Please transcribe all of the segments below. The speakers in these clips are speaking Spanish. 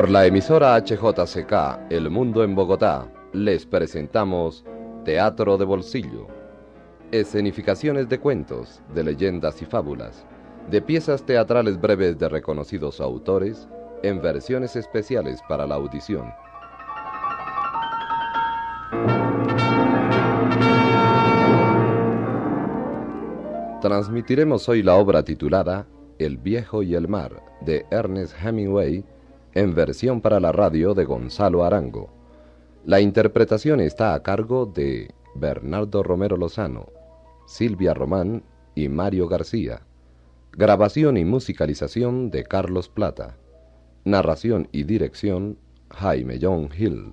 Por la emisora HJCK El Mundo en Bogotá, les presentamos Teatro de Bolsillo. Escenificaciones de cuentos, de leyendas y fábulas, de piezas teatrales breves de reconocidos autores, en versiones especiales para la audición. Transmitiremos hoy la obra titulada El viejo y el mar de Ernest Hemingway en versión para la radio de Gonzalo Arango. La interpretación está a cargo de Bernardo Romero Lozano, Silvia Román y Mario García. Grabación y musicalización de Carlos Plata. Narración y dirección Jaime John Hill.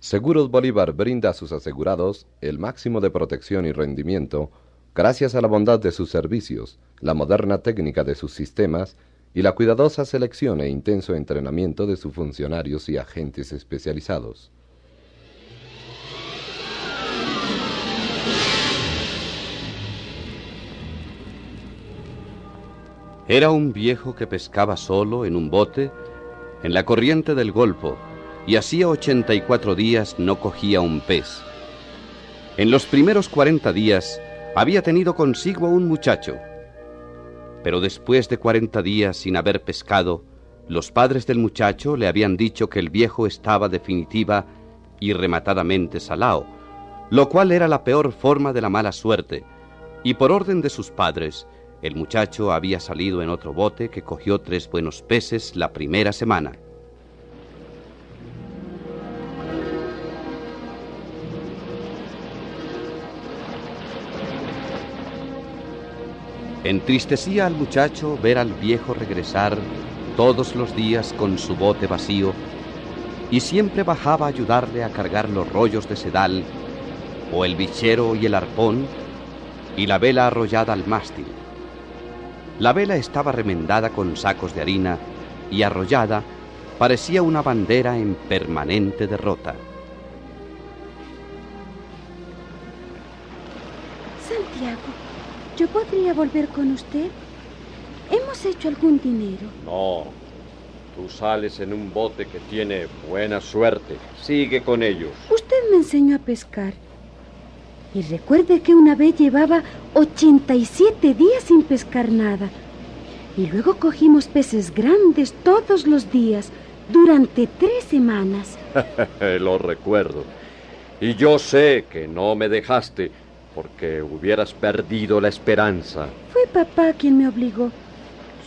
Seguros Bolívar brinda a sus asegurados el máximo de protección y rendimiento gracias a la bondad de sus servicios, la moderna técnica de sus sistemas y la cuidadosa selección e intenso entrenamiento de sus funcionarios y agentes especializados. Era un viejo que pescaba solo en un bote en la corriente del Golfo y hacía 84 días no cogía un pez. En los primeros 40 días había tenido consigo un muchacho. Pero después de 40 días sin haber pescado, los padres del muchacho le habían dicho que el viejo estaba definitiva y rematadamente salao, lo cual era la peor forma de la mala suerte, y por orden de sus padres, el muchacho había salido en otro bote que cogió tres buenos peces la primera semana. Entristecía al muchacho ver al viejo regresar todos los días con su bote vacío y siempre bajaba a ayudarle a cargar los rollos de sedal o el bichero y el arpón y la vela arrollada al mástil. La vela estaba remendada con sacos de harina y arrollada parecía una bandera en permanente derrota. Santiago, ¿yo podría volver con usted? ¿Hemos hecho algún dinero? No, tú sales en un bote que tiene buena suerte. Sigue con ellos. Usted me enseñó a pescar. Y recuerde que una vez llevaba 87 días sin pescar nada. Y luego cogimos peces grandes todos los días durante tres semanas. Lo recuerdo. Y yo sé que no me dejaste porque hubieras perdido la esperanza. Fue papá quien me obligó.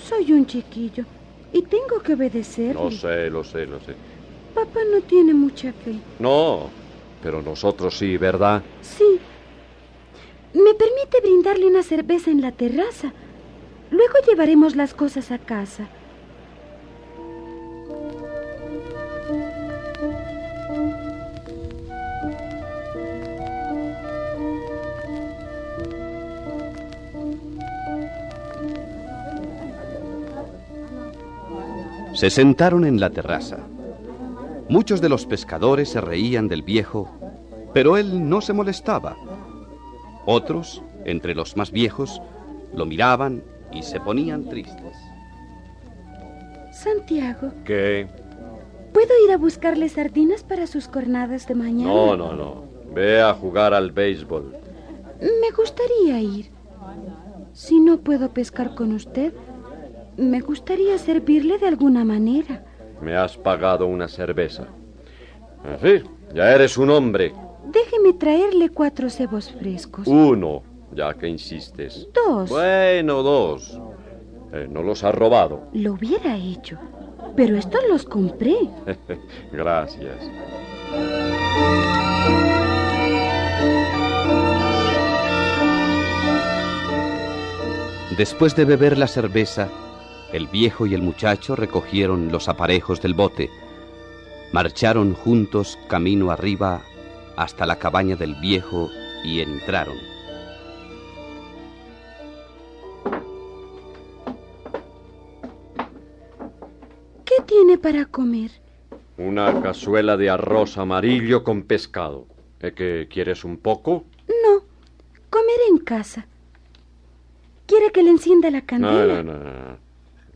Soy un chiquillo y tengo que obedecerle. Lo sé, lo sé, lo sé. Papá no tiene mucha fe. No, pero nosotros sí, ¿verdad? Sí. ¿Me permite brindarle una cerveza en la terraza? Luego llevaremos las cosas a casa. Se sentaron en la terraza. Muchos de los pescadores se reían del viejo, pero él no se molestaba. Otros, entre los más viejos, lo miraban y se ponían tristes. Santiago, ¿Qué? ¿puedo ir a buscarle sardinas para sus jornadas de mañana? No, no, no. Ve a jugar al béisbol. Me gustaría ir. Si no puedo pescar con usted, Me gustaría servirle de alguna manera. Me has pagado una cerveza. En fin, ya eres un hombre. Déjeme traerle cuatro cebos frescos. Uno, ya que insistes. Dos. Bueno, dos. Eh, no los has robado. Lo hubiera hecho, pero estos los compré. Gracias. Después de beber la cerveza, el viejo y el muchacho recogieron los aparejos del bote, marcharon juntos camino arriba hasta la cabaña del viejo y entraron. ¿Qué tiene para comer? Una cazuela de arroz amarillo con pescado. ¿Eh, ¿Que quieres un poco? No, comeré en casa. ¿Quiere que le encienda la No, candela? no, no, no.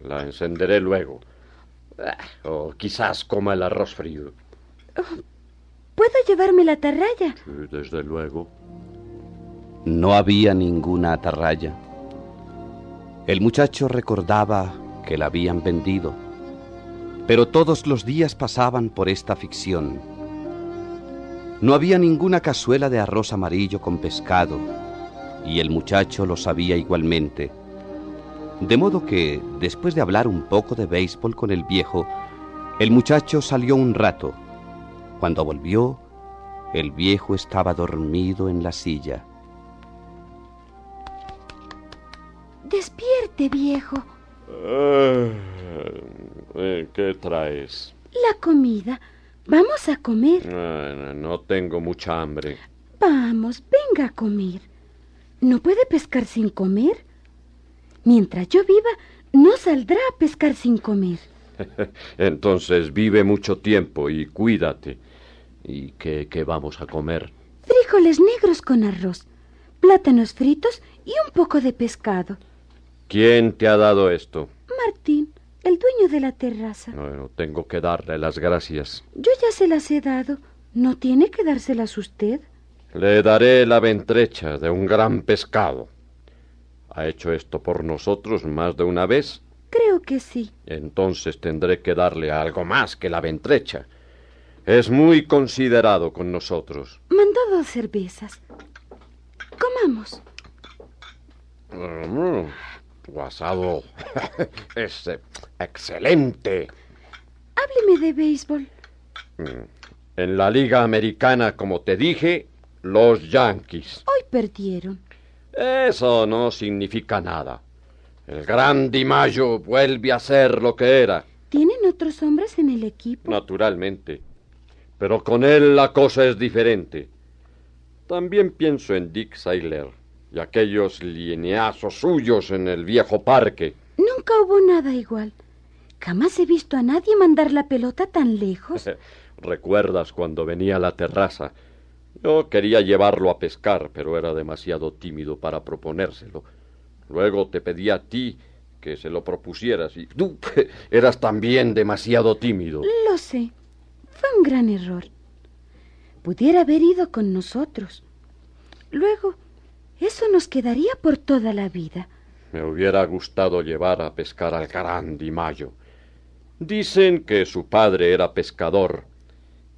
La encenderé luego. Ah, O quizás coma el arroz frío. ¿Puedo llevarme la atarraya? Sí, Desde luego. No había ninguna atarraya. El muchacho recordaba que la habían vendido, pero todos los días pasaban por esta ficción. No había ninguna cazuela de arroz amarillo con pescado, y el muchacho lo sabía igualmente. De modo que, después de hablar un poco de béisbol con el viejo, el muchacho salió un rato. Cuando volvió, el viejo estaba dormido en la silla. Despierte, viejo. Ah, eh, ¿Qué traes? La comida. Vamos a comer. Ah, no, no tengo mucha hambre. Vamos, venga a comer. ¿No puede pescar sin comer? Mientras yo viva, no saldrá a pescar sin comer. Entonces vive mucho tiempo y cuídate. ¿Y qué, qué vamos a comer? Frijoles negros con arroz, plátanos fritos y un poco de pescado. ¿Quién te ha dado esto? Martín, el dueño de la terraza. Bueno, tengo que darle las gracias. Yo ya se las he dado. ¿No tiene que dárselas usted? Le daré la ventrecha de un gran pescado. ¿Ha hecho esto por nosotros más de una vez? Creo que sí. Entonces tendré que darle algo más que la ventrecha. Es muy considerado con nosotros. Mandó dos cervezas. Comamos. Mm, tu asado es eh, excelente. Hábleme de béisbol. En la Liga Americana, como te dije, los Yankees. Hoy perdieron. Eso no significa nada. El gran Di Mayo vuelve a ser lo que era, ¿Tienen otros hombres en el equipo? naturalmente. Pero con él la cosa es diferente. También pienso en Dick Sayler y aquellos lineazos suyos en el viejo parque. Nunca hubo nada igual. Jamás he visto a nadie mandar la pelota tan lejos. ¿Recuerdas cuando venía a la terraza? Yo quería llevarlo a pescar, pero era demasiado tímido para proponérselo. Luego te pedí a ti que se lo propusieras y tú eras también demasiado tímido. Lo sé. Fue un gran error. Pudiera haber ido con nosotros. Luego, eso nos quedaría por toda la vida. Me hubiera gustado llevar a pescar al gran Di Mayo. Dicen que su padre era pescador.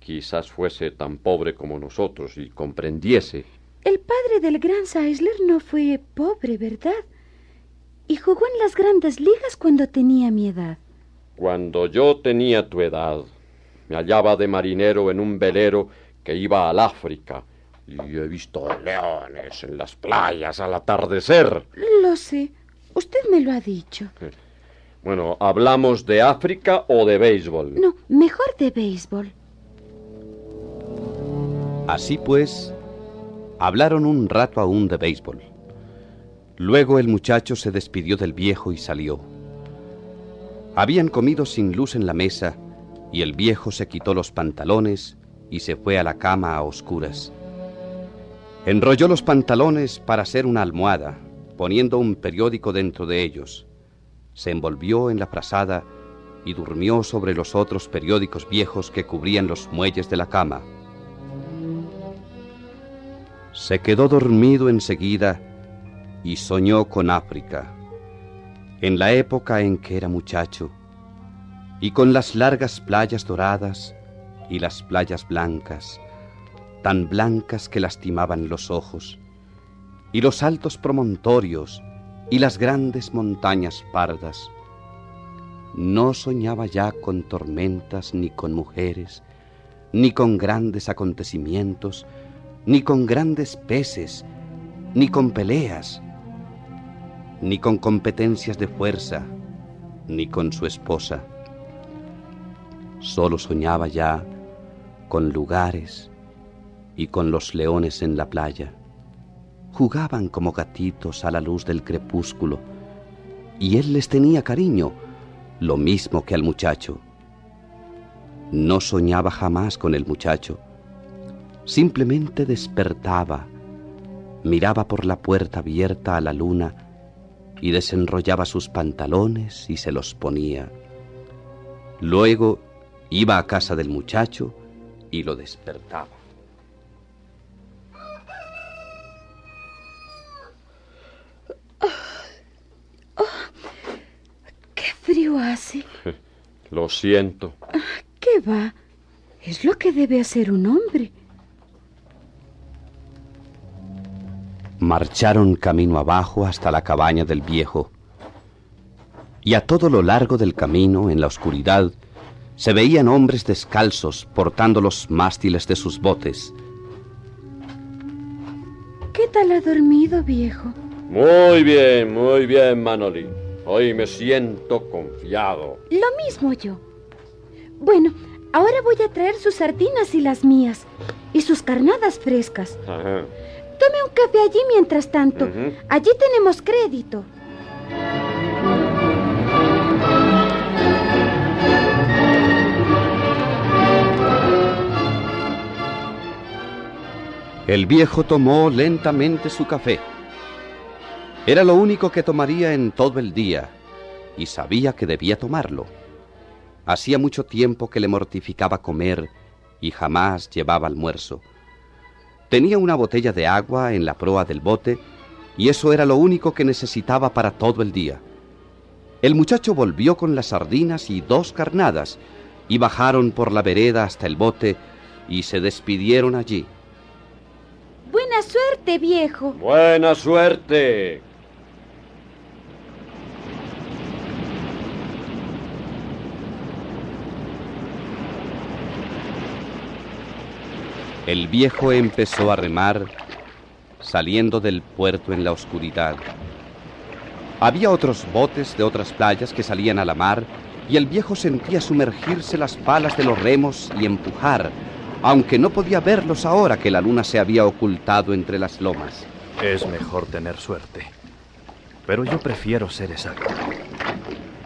Quizás fuese tan pobre como nosotros y comprendiese. El padre del gran Seisler no fue pobre, ¿verdad? Y jugó en las grandes ligas cuando tenía mi edad. Cuando yo tenía tu edad, me hallaba de marinero en un velero que iba al África y he visto leones en las playas al atardecer. Lo sé. Usted me lo ha dicho. Bueno, ¿hablamos de África o de béisbol? No, mejor de béisbol. Así pues, hablaron un rato aún de béisbol. Luego el muchacho se despidió del viejo y salió. Habían comido sin luz en la mesa y el viejo se quitó los pantalones y se fue a la cama a oscuras. Enrolló los pantalones para hacer una almohada, poniendo un periódico dentro de ellos. Se envolvió en la frazada y durmió sobre los otros periódicos viejos que cubrían los muelles de la cama. Se quedó dormido enseguida y soñó con África. en la época en que era muchacho, y con las largas playas doradas y las playas blancas, tan blancas que lastimaban los ojos, y los altos promontorios y las grandes montañas pardas. No soñaba ya con tormentas ni con mujeres, ni con grandes acontecimientos, ni con grandes peces, ni con peleas, ni con competencias de fuerza, ni con su esposa. Solo soñaba ya con lugares y con los leones en la playa. Jugaban como gatitos a la luz del crepúsculo, y él les tenía cariño, lo mismo que al muchacho. No soñaba jamás con el muchacho, simplemente despertaba, miraba por la puerta abierta a la luna, y desenrollaba sus pantalones y se los ponía. Luego iba a casa del muchacho y lo despertaba. ¡Qué frío hace! Lo siento. ¿Qué va? Es lo que debe hacer un hombre. Marcharon camino abajo hasta la cabaña del viejo. Y a todo lo largo del camino, en la oscuridad, se veían hombres descalzos portando los mástiles de sus botes. ¿Qué tal ha dormido, viejo? Muy bien, muy bien, Manolín. Hoy me siento confiado. Lo mismo yo. Bueno, ahora voy a traer sus sardinas y las mías, y sus carnadas frescas. Ajá. Tome un café allí mientras tanto. Allí tenemos crédito. El viejo tomó lentamente su café. Era lo único que tomaría en todo el día, y sabía que debía tomarlo. Hacía mucho tiempo que le mortificaba comer y jamás llevaba almuerzo. Tenía una botella de agua en la proa del bote y eso era lo único que necesitaba para todo el día. El muchacho volvió con las sardinas y dos carnadas y bajaron por la vereda hasta el bote y se despidieron allí. Buena suerte, viejo. Buena suerte. El viejo empezó a remar, saliendo del puerto en la oscuridad. Había otros botes de otras playas que salían a la mar y el viejo sentía sumergirse las palas de los remos y empujar, aunque no podía verlos ahora que la luna se había ocultado entre las lomas. Es mejor tener suerte. Pero yo prefiero ser exacto.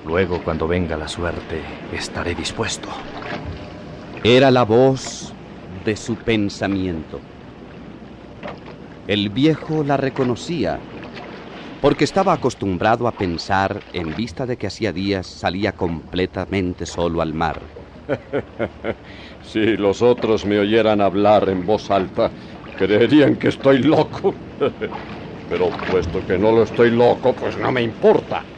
Luego, cuando venga la suerte, estaré dispuesto. Era la voz de su pensamiento. El viejo la reconocía porque estaba acostumbrado a pensar en vista de que hacía días salía completamente solo al mar. Si los otros me oyeran hablar en voz alta, creerían que estoy loco. Pero puesto que no lo estoy loco, pues no me importa.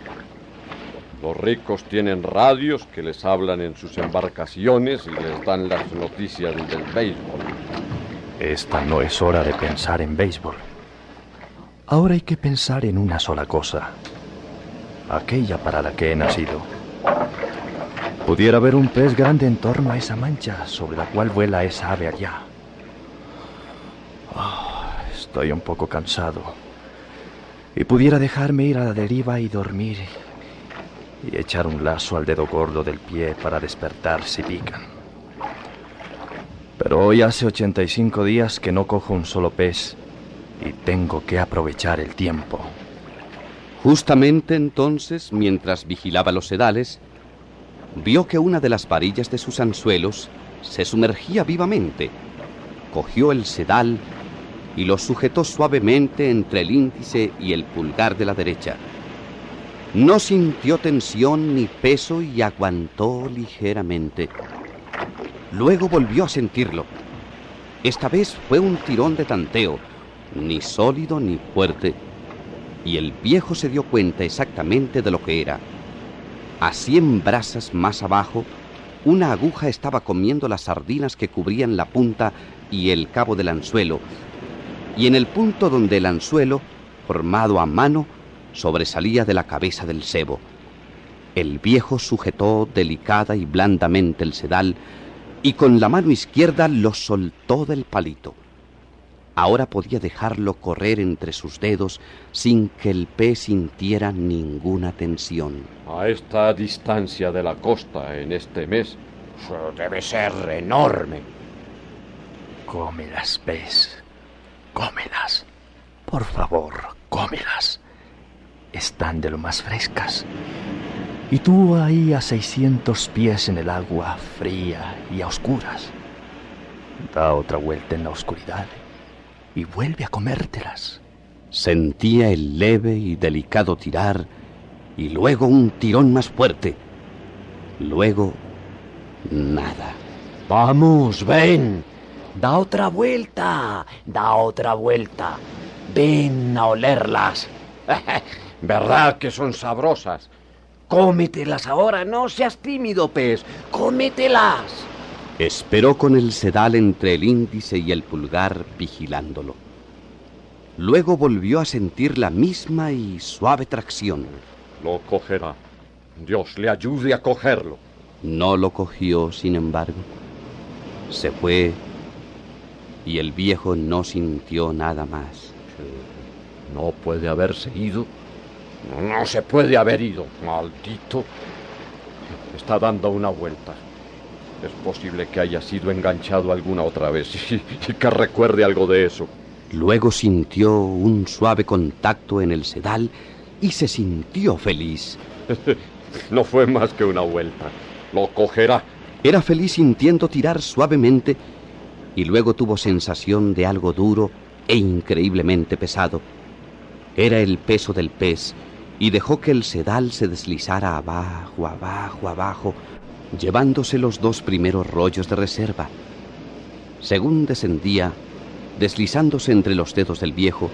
Los ricos tienen radios que les hablan en sus embarcaciones y les dan las noticias del béisbol. Esta no es hora de pensar en béisbol. Ahora hay que pensar en una sola cosa. Aquella para la que he nacido. Pudiera haber un pez grande en torno a esa mancha sobre la cual vuela esa ave allá. Ah, estoy un poco cansado. Y pudiera dejarme ir a la deriva y dormir. Y echar un lazo al dedo gordo del pie para despertar si pican. Pero hoy hace 85 días que no cojo un solo pez y tengo que aprovechar el tiempo. Justamente entonces, mientras vigilaba los sedales, vio que una de las varillas de sus anzuelos se sumergía vivamente. Cogió el sedal y lo sujetó suavemente entre el índice y el pulgar de la derecha. No sintió tensión ni peso y aguantó ligeramente. Luego volvió a sentirlo. Esta vez fue un tirón de tanteo, ni sólido ni fuerte, y el viejo se dio cuenta exactamente de lo que era. A cien brasas más abajo, una aguja estaba comiendo las sardinas que cubrían la punta y el cabo del anzuelo, y en el punto donde el anzuelo, formado a mano, sobresalía de la cabeza del cebo. El viejo sujetó delicada y blandamente el sedal y con la mano izquierda lo soltó del palito. Ahora podía dejarlo correr entre sus dedos sin que el pez sintiera ninguna tensión. A esta distancia de la costa en este mes, debe ser enorme. Cómelas, pez. Cómelas. Por favor, cómelas. Están de lo más frescas. Y tú ahí a 600 pies en el agua fría y a oscuras. Da otra vuelta en la oscuridad y vuelve a comértelas. Sentía el leve y delicado tirar y luego un tirón más fuerte. Luego nada. Vamos, ven. Da otra vuelta. Da otra vuelta. Ven a olerlas. ¿Verdad que son sabrosas? Cómetelas ahora, no seas tímido, pez. Cómetelas. Esperó con el sedal entre el índice y el pulgar vigilándolo. Luego volvió a sentir la misma y suave tracción. Lo cogerá. Dios le ayude a cogerlo. No lo cogió, sin embargo. Se fue y el viejo no sintió nada más. No puede haberse ido. No, se puede haber ido. Maldito. Está dando una vuelta. Es posible que haya sido enganchado alguna otra vez y, y que recuerde algo de eso. Luego sintió un suave contacto en el sedal y se sintió feliz. no fue más que una vuelta. Lo cogerá. Era feliz sintiendo tirar suavemente y luego tuvo sensación de algo duro e increíblemente pesado. Era el peso del pez y dejó que el sedal se deslizara abajo, abajo, abajo, llevándose los dos primeros rollos de reserva. Según descendía, deslizándose entre los dedos del viejo,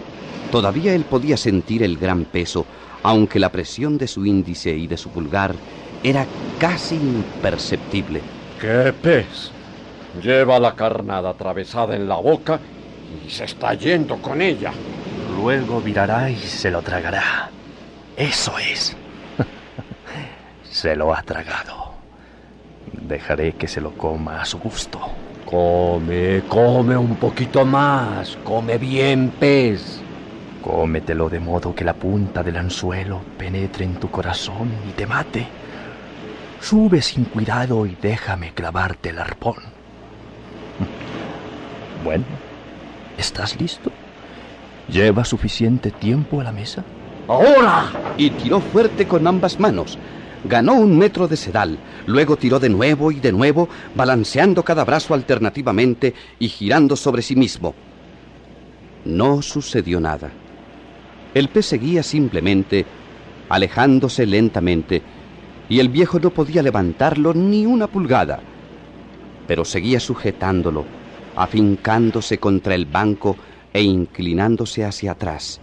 todavía él podía sentir el gran peso, aunque la presión de su índice y de su pulgar era casi imperceptible. ¡Qué pez! Lleva la carnada atravesada en la boca y se está yendo con ella. Luego virará y se lo tragará. Eso es. se lo ha tragado. Dejaré que se lo coma a su gusto. Come, come un poquito más. Come bien, pez. Cómetelo de modo que la punta del anzuelo penetre en tu corazón y te mate. Sube sin cuidado y déjame clavarte el arpón. Bueno, ¿estás listo? ¿Lleva suficiente tiempo a la mesa? ¡Ahora! Y tiró fuerte con ambas manos. Ganó un metro de sedal, luego tiró de nuevo y de nuevo, balanceando cada brazo alternativamente y girando sobre sí mismo. No sucedió nada. El pez seguía simplemente alejándose lentamente y el viejo no podía levantarlo ni una pulgada, pero seguía sujetándolo, afincándose contra el banco e inclinándose hacia atrás.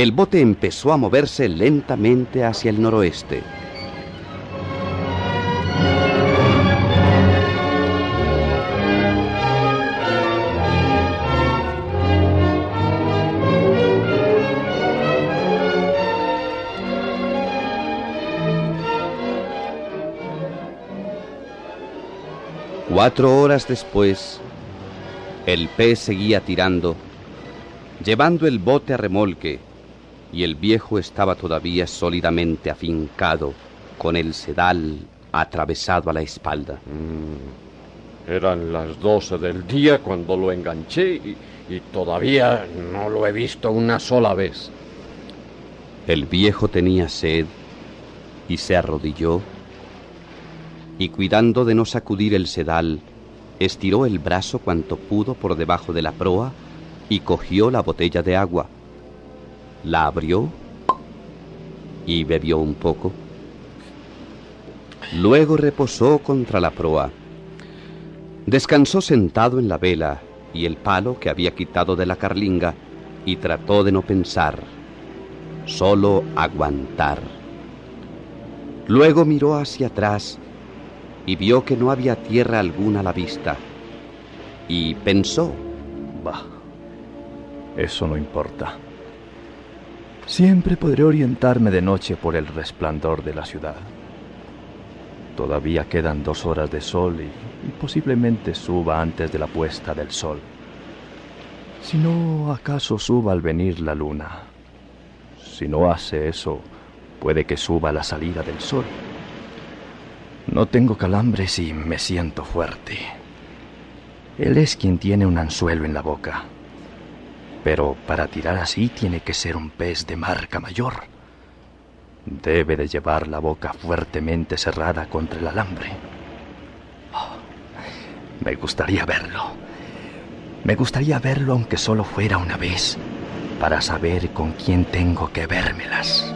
El bote empezó a moverse lentamente hacia el noroeste. Cuatro horas después, el pez seguía tirando, llevando el bote a remolque, y el viejo estaba todavía sólidamente afincado, con el sedal atravesado a la espalda. Mm, eran las doce del día cuando lo enganché y, y todavía no lo he visto una sola vez. El viejo tenía sed y se arrodilló y cuidando de no sacudir el sedal, estiró el brazo cuanto pudo por debajo de la proa y cogió la botella de agua. La abrió y bebió un poco. Luego reposó contra la proa. Descansó sentado en la vela y el palo que había quitado de la carlinga y trató de no pensar. solo aguantar. Luego miró hacia atrás y vio que no había tierra alguna a la vista. Y pensó, Bah, eso no importa. Siempre podré orientarme de noche por el resplandor de la ciudad. Todavía quedan dos horas de sol y, posiblemente suba antes de la puesta del sol. Si no, acaso suba al venir la luna. Si no hace eso, puede que suba a la salida del sol. No tengo calambres y me siento fuerte. Él es quien tiene un anzuelo en la boca. Pero para tirar así tiene que ser un pez de marca mayor. Debe de llevar la boca fuertemente cerrada contra el alambre. Oh, me gustaría verlo. Me gustaría verlo aunque solo fuera una vez, para saber con quién tengo que vérmelas.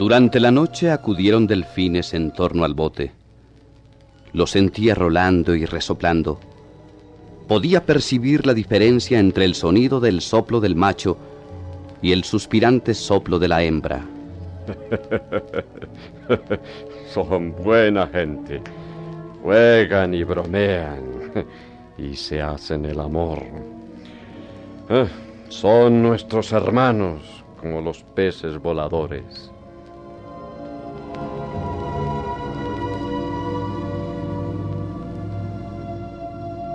Durante la noche acudieron delfines en torno al bote. Lo sentía rolando y resoplando. Podía percibir la diferencia entre el sonido del soplo del macho y el suspirante soplo de la hembra. Son buena gente. Juegan y bromean y se hacen el amor. Ah, son nuestros hermanos como los peces voladores.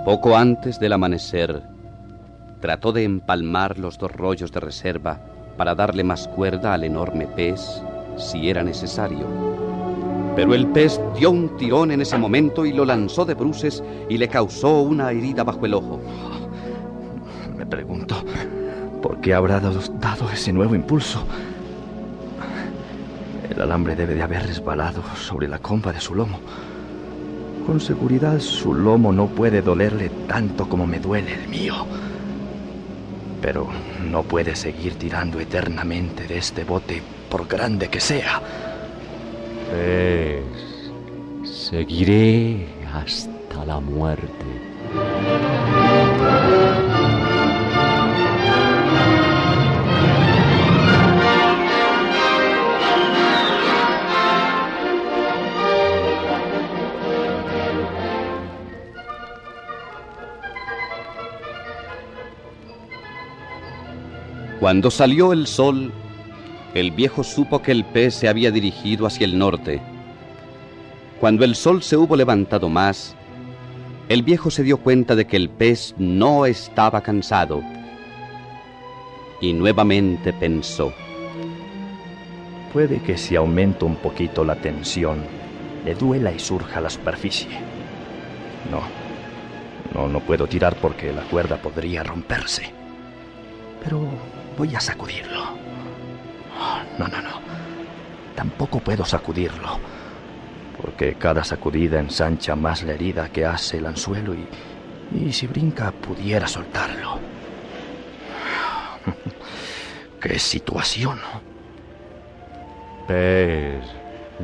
Poco antes del amanecer, trató de empalmar los dos rollos de reserva para darle más cuerda al enorme pez si era necesario. Pero el pez dio un tirón en ese momento y lo lanzó de bruces y le causó una herida bajo el ojo. Me pregunto, ¿por qué habrá dado, ese nuevo impulso? El alambre debe de haber resbalado sobre la comba de su lomo. Con seguridad su lomo no puede dolerle tanto como me duele el mío. Pero no puede seguir tirando eternamente de este bote por grande que sea. Pues seguiré hasta la muerte. Cuando salió el sol, el viejo supo que el pez se había dirigido hacia el norte. Cuando el sol se hubo levantado más, el viejo se dio cuenta de que el pez no estaba cansado. Y nuevamente pensó. Puede que si aumento un poquito la tensión, le duela y surja la superficie. No, no, no puedo tirar porque la cuerda podría romperse. Pero voy a sacudirlo. No, no, no. Tampoco puedo sacudirlo. Porque cada sacudida ensancha más la herida que hace el anzuelo y, y si brinca pudiera soltarlo. ¡Qué situación! Pez,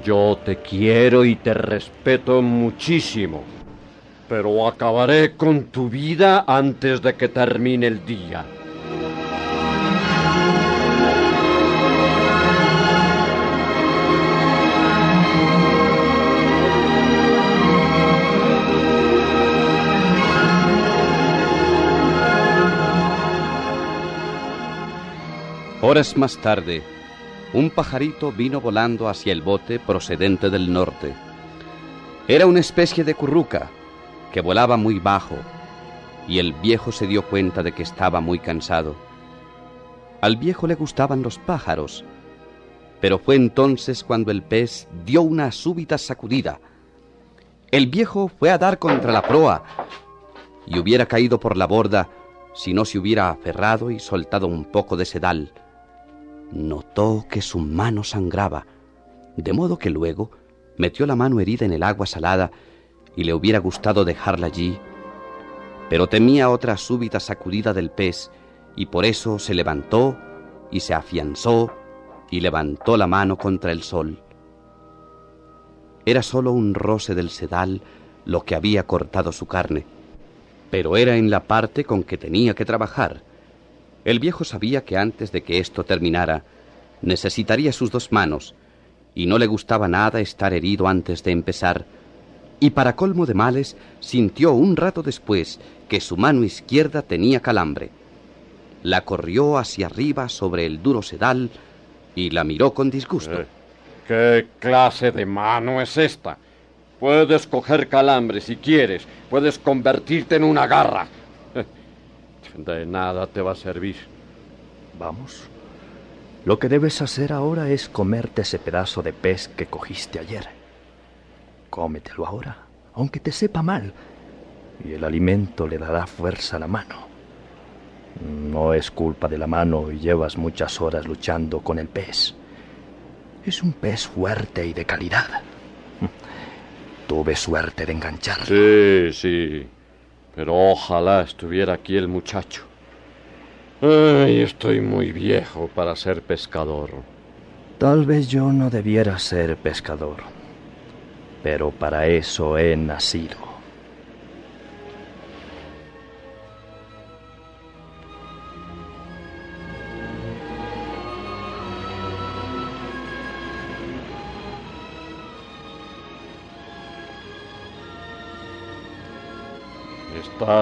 yo te quiero y te respeto muchísimo, pero acabaré con tu vida antes de que termine el día. Horas más tarde, un pajarito vino volando hacia el bote procedente del norte. Era una especie de curruca que volaba muy bajo y el viejo se dio cuenta de que estaba muy cansado. Al viejo le gustaban los pájaros, pero fue entonces cuando el pez dio una súbita sacudida. El viejo fue a dar contra la proa y hubiera caído por la borda si no se hubiera aferrado y soltado un poco de sedal. Notó que su mano sangraba, de modo que luego metió la mano herida en el agua salada y le hubiera gustado dejarla allí, pero temía otra súbita sacudida del pez y por eso se levantó y se afianzó y levantó la mano contra el sol. Era sólo un roce del sedal lo que había cortado su carne, pero era en la parte con que tenía que trabajar. El viejo sabía que antes de que esto terminara, necesitaría sus dos manos, y no le gustaba nada estar herido antes de empezar, y para colmo de males sintió un rato después que su mano izquierda tenía calambre. La corrió hacia arriba sobre el duro sedal y la miró con disgusto. Eh, ¿Qué clase de mano es esta? Puedes coger calambre si quieres, puedes convertirte en una garra. De nada te va a servir. Vamos. Lo que debes hacer ahora es comerte ese pedazo de pez que cogiste ayer. Cómetelo ahora, aunque te sepa mal, y el alimento le dará fuerza a la mano. No es culpa de la mano y llevas muchas horas luchando con el pez. Es un pez fuerte y de calidad. Tuve suerte de engancharlo. Sí, sí. Pero ojalá estuviera aquí el muchacho. Ay, estoy muy viejo para ser pescador. Tal vez yo no debiera ser pescador, pero para eso he nacido.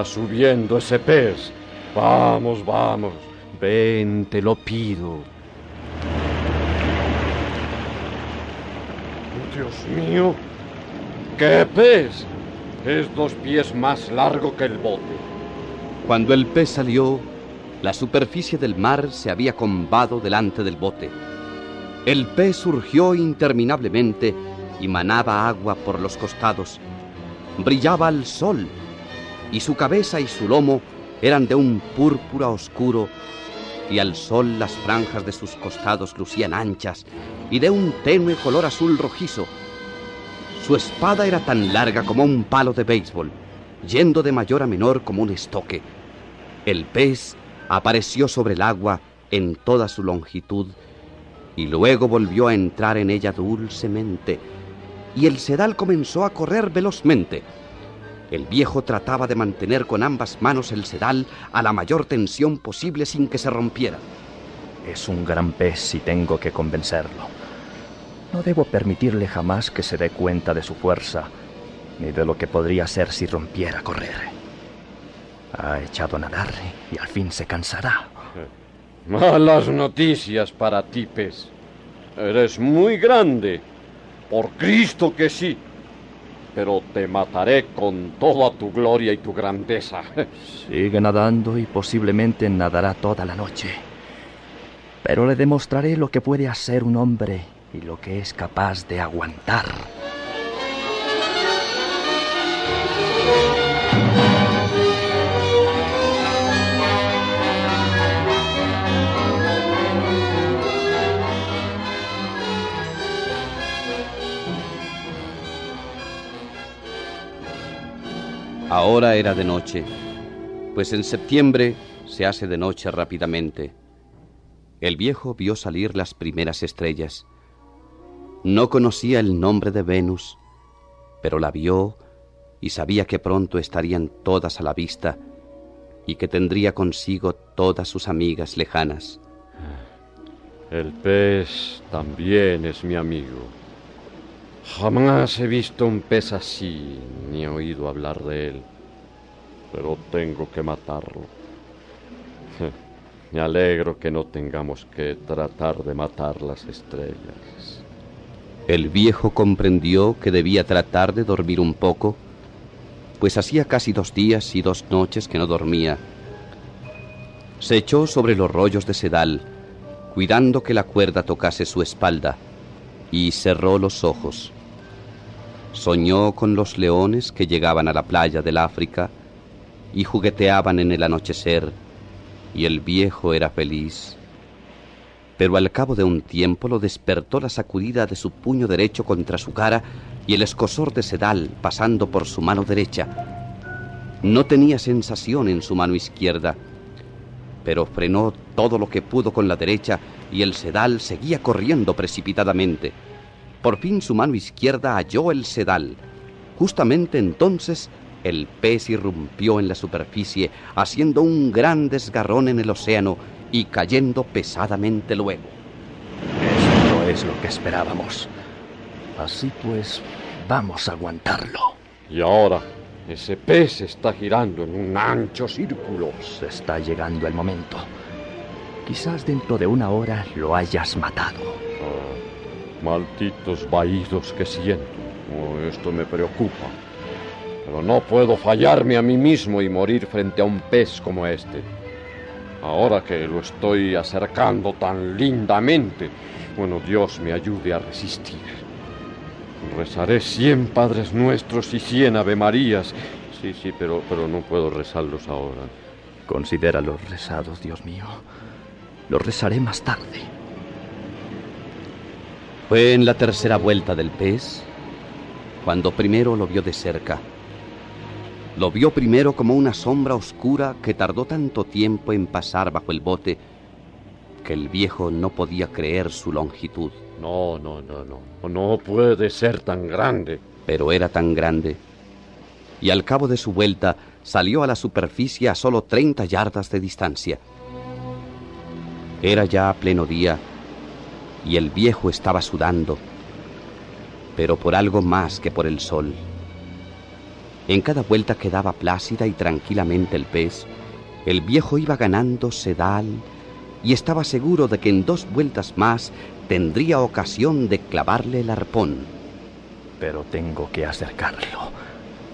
Subiendo ese pez. Vamos, vamos. Ven, te lo pido. Dios mío. ¿Qué pez? Es dos pies más largo que el bote. Cuando el pez salió, la superficie del mar se había combado delante del bote. El pez surgió interminablemente y manaba agua por los costados. Brillaba al sol y su cabeza y su lomo eran de un púrpura oscuro y al sol las franjas de sus costados lucían anchas y de un tenue color azul rojizo. Su espada era tan larga como un palo de béisbol, yendo de mayor a menor como un estoque. El pez apareció sobre el agua en toda su longitud y luego volvió a entrar en ella dulcemente, y el sedal comenzó a correr velozmente. El viejo trataba de mantener con ambas manos el sedal a la mayor tensión posible sin que se rompiera. Es un gran pez y tengo que convencerlo. No debo permitirle jamás que se dé cuenta de su fuerza, ni de lo que podría ser si rompiera a correr. Ha echado a nadar y al fin se cansará. Malas noticias para ti, pez. Eres muy grande. Por Cristo que sí pero te mataré con toda tu gloria y tu grandeza. Sigue nadando y posiblemente nadará toda la noche. Pero le demostraré lo que puede hacer un hombre y lo que es capaz de aguantar. Ahora era de noche, pues en septiembre se hace de noche rápidamente. El viejo vio salir las primeras estrellas. No conocía el nombre de Venus, pero la vio y sabía que pronto estarían todas a la vista y que tendría consigo todas sus amigas lejanas. El pez también es mi amigo. Jamás he visto un pez así, ni he oído hablar de él. Pero tengo que matarlo. Me alegro que no tengamos que tratar de matar las estrellas. El viejo comprendió que debía tratar de dormir un poco, pues hacía casi dos días y dos noches que no dormía. Se echó sobre los rollos de sedal, cuidando que la cuerda tocase su espalda, y cerró los ojos. Soñó con los leones que llegaban a la playa del África y jugueteaban en el anochecer, y el viejo era feliz. Pero al cabo de un tiempo lo despertó la sacudida de su puño derecho contra su cara y el escosor de sedal pasando por su mano derecha. No tenía sensación en su mano izquierda. pero frenó todo lo que pudo con la derecha y el sedal seguía corriendo precipitadamente. Por fin su mano izquierda halló el sedal. Justamente entonces el pez irrumpió en la superficie, haciendo un gran desgarrón en el océano y cayendo pesadamente luego. Eso no es lo que esperábamos. Así pues, vamos a aguantarlo. Y ahora, ese pez está girando en un ancho círculo. Se está llegando el momento. Quizás dentro de una hora lo hayas matado. Ah, malditos vaídos que siento. Oh, esto me preocupa. Pero no puedo fallarme a mí mismo y morir frente a un pez como este. Ahora que lo estoy acercando tan lindamente, bueno, Dios me ayude a resistir. Rezaré cien Padres Nuestros y cien Ave Marías. Sí, sí, pero, pero no puedo rezarlos ahora. Considera los rezados, Dios mío. Los rezaré más tarde. Fue en la tercera vuelta del pez cuando primero lo vio de cerca. Lo vio primero como una sombra oscura que tardó tanto tiempo en pasar bajo el bote que el viejo no podía creer su longitud. No, no, no, no. No puede ser tan grande. Pero era tan grande. Y al cabo de su vuelta salió a la superficie a solo 30 yardas de distancia. Era ya pleno día y el viejo estaba sudando, pero por algo más que por el sol. En cada vuelta quedaba plácida y tranquilamente el pez. El viejo iba ganando sedal y estaba seguro de que en dos vueltas más tendría ocasión de clavarle el arpón. Pero tengo que acercarlo,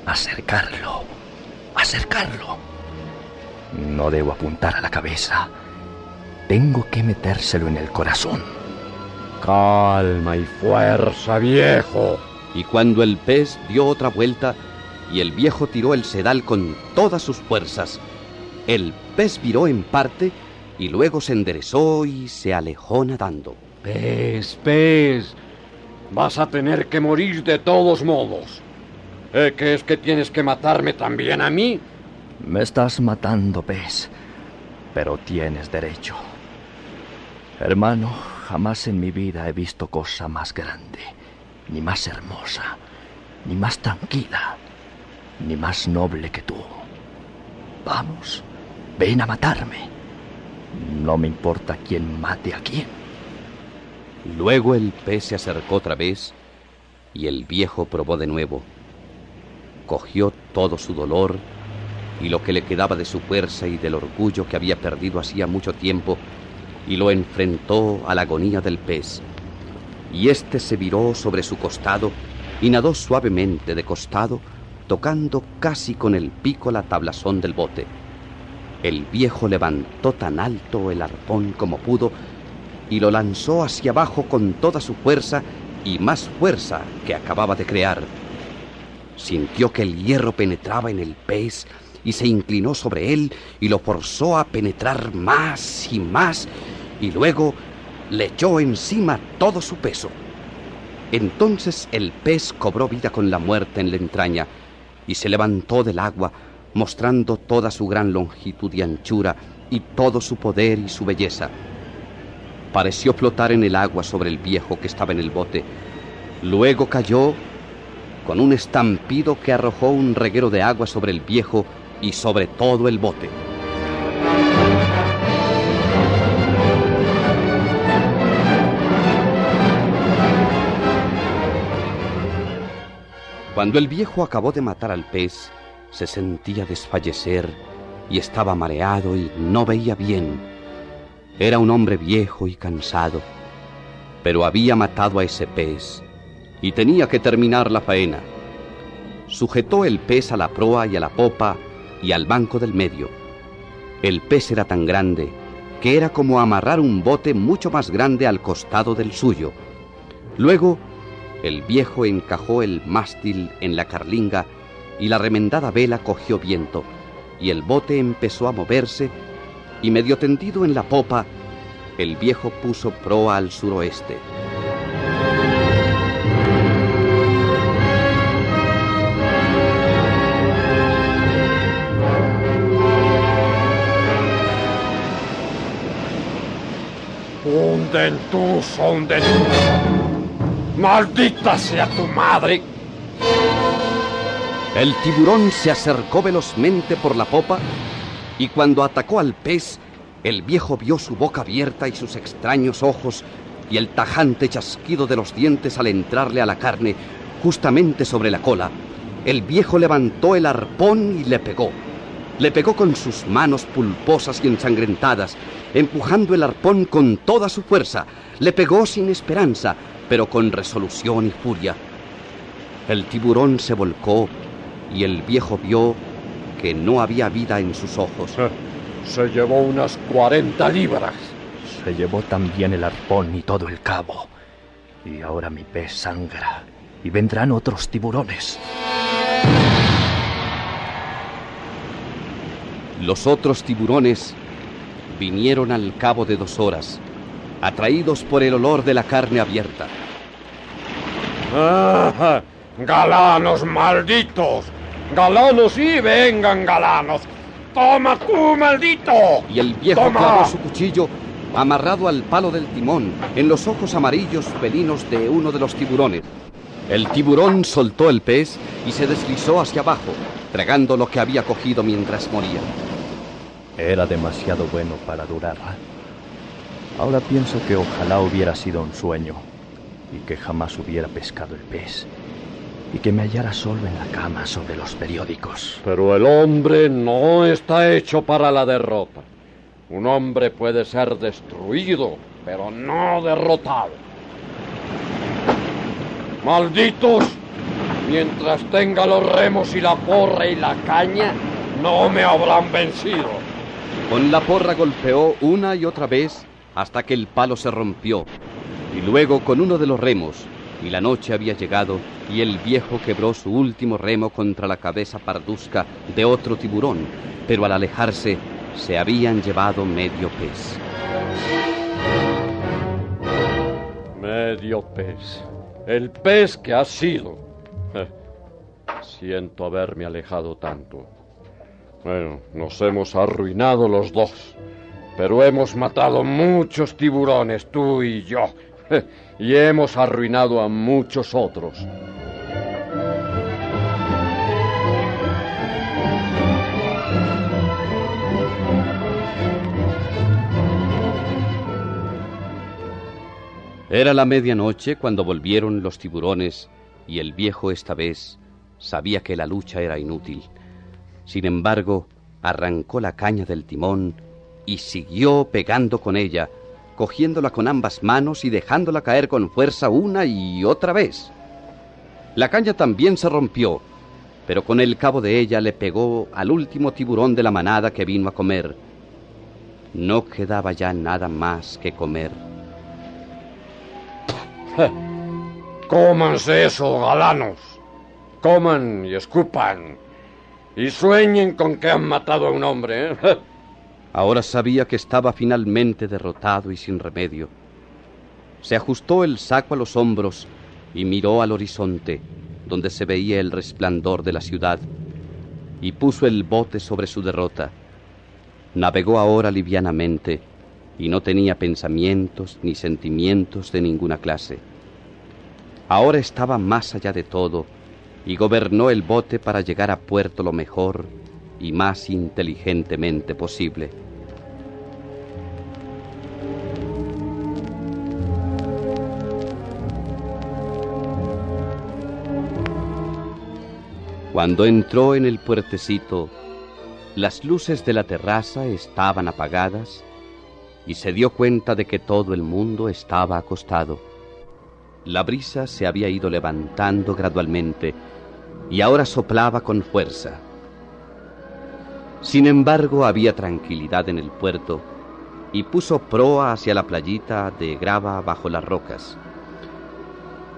acercarlo, acercarlo. No debo apuntar a la cabeza. Tengo que metérselo en el corazón. Calma y fuerza, viejo. Y cuando el pez dio otra vuelta y el viejo tiró el sedal con todas sus fuerzas, el pez viró en parte y luego se enderezó y se alejó nadando. Pez, pez, vas a tener que morir de todos modos. ¿Eh, ¿Qué es que tienes que matarme también a mí? Me estás matando, pez, pero tienes derecho. Hermano, jamás en mi vida he visto cosa más grande, ni más hermosa, ni más tranquila, ni más noble que tú. Vamos, ven a matarme. No me importa quién mate a quién. Luego el pez se acercó otra vez y el viejo probó de nuevo. Cogió todo su dolor y lo que le quedaba de su fuerza y del orgullo que había perdido hacía mucho tiempo y lo enfrentó a la agonía del pez. Y éste se viró sobre su costado y nadó suavemente de costado, tocando casi con el pico la tablazón del bote. El viejo levantó tan alto el arpón como pudo y lo lanzó hacia abajo con toda su fuerza y más fuerza que acababa de crear. Sintió que el hierro penetraba en el pez y se inclinó sobre él y lo forzó a penetrar más y más y luego le echó encima todo su peso. Entonces el pez cobró vida con la muerte en la entraña y se levantó del agua mostrando toda su gran longitud y anchura y todo su poder y su belleza. Pareció flotar en el agua sobre el viejo que estaba en el bote. Luego cayó con un estampido que arrojó un reguero de agua sobre el viejo y sobre todo el bote. Cuando el viejo acabó de matar al pez, se sentía desfallecer y estaba mareado y no veía bien. Era un hombre viejo y cansado, pero había matado a ese pez y tenía que terminar la faena. Sujetó el pez a la proa y a la popa y al banco del medio. El pez era tan grande que era como amarrar un bote mucho más grande al costado del suyo. Luego, el viejo encajó el mástil en la carlinga y la remendada vela cogió viento, y el bote empezó a moverse, y medio tendido en la popa, el viejo puso proa al suroeste. juventud son de ¡Maldita sea tu madre! El tiburón se acercó velozmente por la popa y cuando atacó al pez, el viejo vio su boca abierta y sus extraños ojos y el tajante chasquido de los dientes al entrarle a la carne justamente sobre la cola. El viejo levantó el arpón y le pegó. Le pegó con sus manos pulposas y ensangrentadas, empujando el arpón con toda su fuerza. Le pegó sin esperanza, pero con resolución y furia. El tiburón se volcó y el viejo vio que no había vida en sus ojos. Eh, se llevó unas cuarenta libras. Se llevó también el arpón y todo el cabo. Y ahora mi pez sangra. Y vendrán otros tiburones. Los otros tiburones vinieron al cabo de dos horas, atraídos por el olor de la carne abierta. ¡Ah! ¡Galanos malditos! ¡Galanos y vengan, galanos! ¡Toma tú, maldito! Y el viejo clavó su cuchillo amarrado al palo del timón en los ojos amarillos felinos de uno de los tiburones. El tiburón soltó el pez y se deslizó hacia abajo, tragando lo que había cogido mientras moría. Era demasiado bueno para durar. Ahora pienso que ojalá hubiera sido un sueño y que jamás hubiera pescado el pez y que me hallara solo en la cama sobre los periódicos. Pero el hombre no está hecho para la derrota. Un hombre puede ser destruido, pero no derrotado. Malditos, mientras tenga los remos y la porra y la caña, no me habrán vencido. Con la porra golpeó una y otra vez hasta que el palo se rompió. Y luego con uno de los remos, y la noche había llegado, y el viejo quebró su último remo contra la cabeza parduzca de otro tiburón, pero al alejarse se habían llevado medio pez. Medio pez. El pez que ha sido. Eh, siento haberme alejado tanto. Bueno, nos hemos arruinado los dos. Pero hemos matado muchos tiburones, tú y yo. Y hemos arruinado a muchos otros. Era la medianoche cuando volvieron los tiburones y el viejo esta vez sabía que la lucha era inútil. Sin embargo, arrancó la caña del timón y siguió pegando con ella, cogiéndola con ambas manos y dejándola caer con fuerza una y otra vez. La caña también se rompió, pero con el cabo de ella le pegó al último tiburón de la manada que vino a comer. No quedaba ya nada más que comer. Cómanse eso, galanos. Coman y escupan. Y sueñen con que han matado a un hombre. ¿eh? Ahora sabía que estaba finalmente derrotado y sin remedio. Se ajustó el saco a los hombros y miró al horizonte, donde se veía el resplandor de la ciudad, y puso el bote sobre su derrota. Navegó ahora livianamente y no tenía pensamientos ni sentimientos de ninguna clase. Ahora estaba más allá de todo y gobernó el bote para llegar a puerto lo mejor y más inteligentemente posible. Cuando entró en el puertecito, las luces de la terraza estaban apagadas y se dio cuenta de que todo el mundo estaba acostado. La brisa se había ido levantando gradualmente y ahora soplaba con fuerza. Sin embargo, había tranquilidad en el puerto y puso proa hacia la playita de grava bajo las rocas.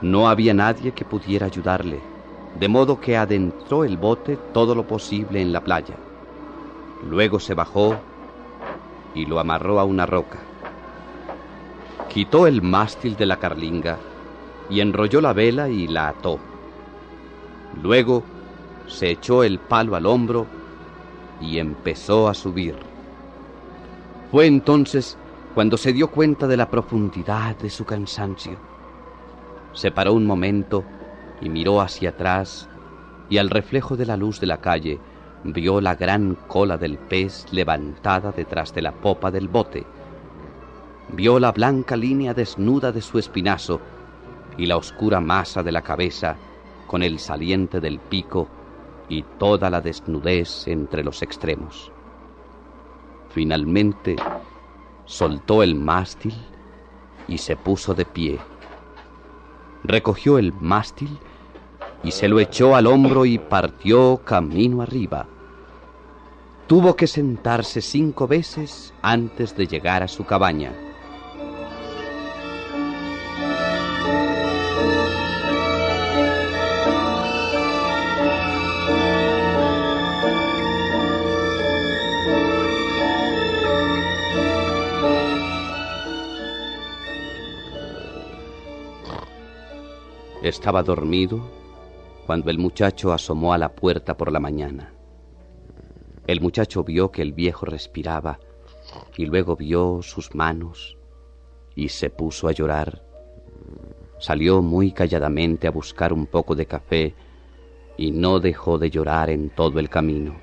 No había nadie que pudiera ayudarle, de modo que adentró el bote todo lo posible en la playa. Luego se bajó y lo amarró a una roca. Quitó el mástil de la carlinga y enrolló la vela y la ató. Luego se echó el palo al hombro y empezó a subir. Fue entonces cuando se dio cuenta de la profundidad de su cansancio. Se paró un momento y miró hacia atrás y al reflejo de la luz de la calle vio la gran cola del pez levantada detrás de la popa del bote. Vio la blanca línea desnuda de su espinazo y la oscura masa de la cabeza con el saliente del pico y toda la desnudez entre los extremos. Finalmente soltó el mástil y se puso de pie. Recogió el mástil y se lo echó al hombro y partió camino arriba. Tuvo que sentarse cinco veces antes de llegar a su cabaña. Estaba dormido cuando el muchacho asomó a la puerta por la mañana. El muchacho vio que el viejo respiraba y luego vio sus manos y se puso a llorar. Salió muy calladamente a buscar un poco de café y no dejó de llorar en todo el camino.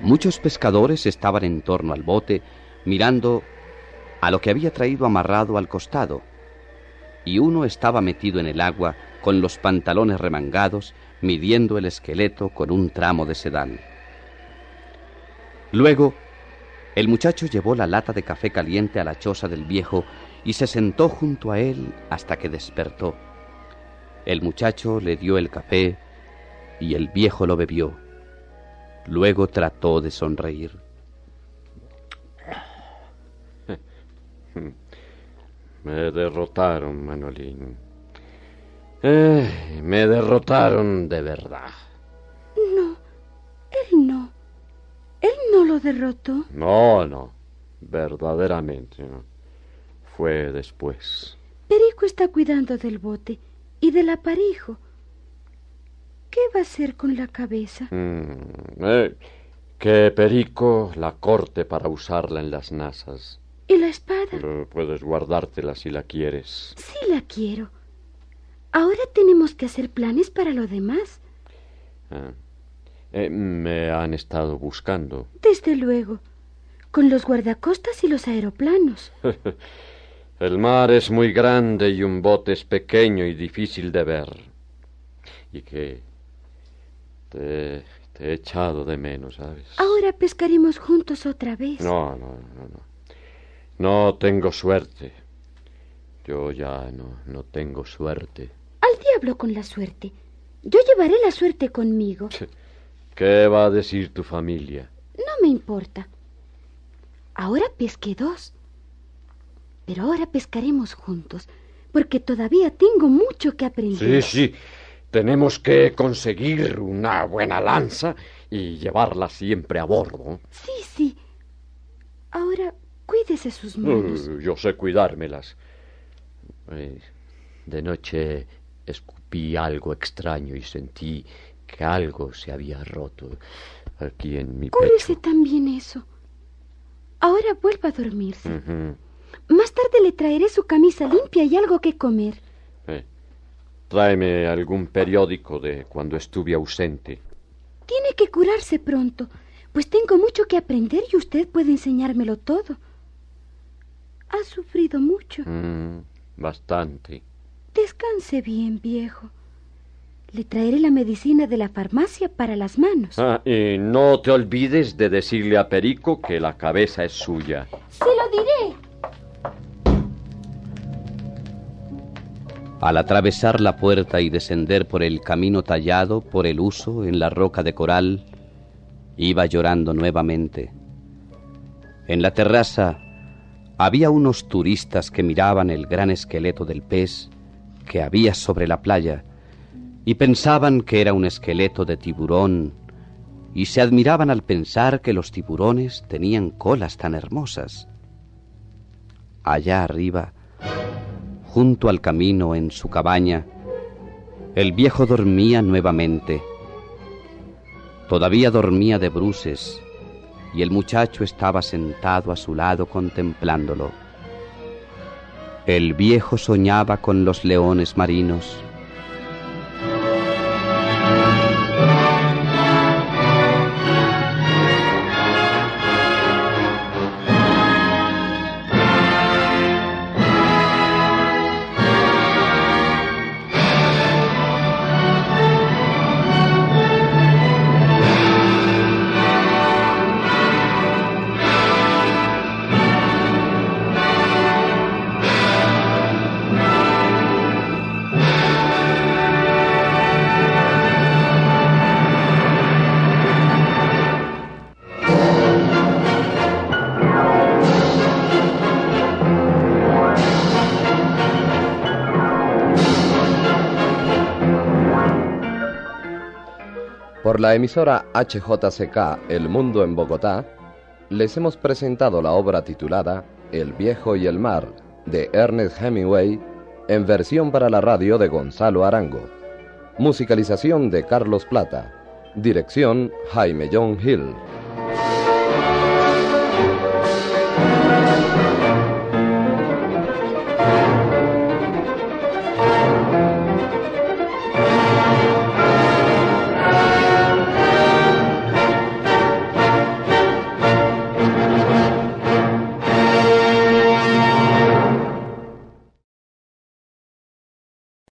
Muchos pescadores estaban en torno al bote mirando a lo que había traído amarrado al costado y uno estaba metido en el agua con los pantalones remangados, midiendo el esqueleto con un tramo de sedán. Luego, el muchacho llevó la lata de café caliente a la choza del viejo y se sentó junto a él hasta que despertó. El muchacho le dio el café y el viejo lo bebió. Luego trató de sonreír. Me derrotaron, Manolín. Eh, me derrotaron de verdad. No, él no. Él no lo derrotó. No, no. Verdaderamente no. Fue después. Perico está cuidando del bote y del aparejo. ¿Qué va a hacer con la cabeza? Mm, eh, que Perico la corte para usarla en las nasas. ¿Y la espada? Pero puedes guardártela si la quieres. Sí la quiero. Ahora tenemos que hacer planes para lo demás. Ah. Eh, me han estado buscando. Desde luego. Con los guardacostas y los aeroplanos. El mar es muy grande y un bote es pequeño y difícil de ver. Y que te, te he echado de menos, ¿sabes? Ahora pescaremos juntos otra vez. No, no, no, no. No tengo suerte. Yo ya no, no tengo suerte. Al diablo con la suerte. Yo llevaré la suerte conmigo. ¿Qué va a decir tu familia? No me importa. Ahora pesqué dos. Pero ahora pescaremos juntos, porque todavía tengo mucho que aprender. Sí, sí. Tenemos que conseguir una buena lanza y llevarla siempre a bordo. Sí, sí. Ahora cuídese sus manos. Uh, yo sé cuidármelas. Eh, de noche escupí algo extraño y sentí que algo se había roto aquí en mi Cúrese pecho. también eso. Ahora vuelva a dormirse. Más tarde le traeré su camisa limpia y algo que comer. Eh, tráeme algún periódico de cuando estuve ausente. Tiene que curarse pronto, pues tengo mucho que aprender y usted puede enseñármelo todo. Ha sufrido mucho. Mm, bastante. Descanse bien, viejo. Le traeré la medicina de la farmacia para las manos. Ah, y no te olvides de decirle a Perico que la cabeza es suya. Se lo diré. Al atravesar la puerta y descender por el camino tallado por el uso en la roca de coral, iba llorando nuevamente. En la terraza había unos turistas que miraban el gran esqueleto del pez que había sobre la playa y pensaban que era un esqueleto de tiburón y se admiraban al pensar que los tiburones tenían colas tan hermosas. Allá arriba, junto al camino en su cabaña, el viejo dormía nuevamente. Todavía dormía de bruces y el muchacho estaba sentado a su lado contemplándolo. El viejo soñaba con los leones marinos la emisora HJCK El Mundo en Bogotá, les hemos presentado la obra titulada El viejo y el mar de Ernest Hemingway en versión para la radio de Gonzalo Arango. Musicalización de Carlos Plata. Dirección Jaime John Hill.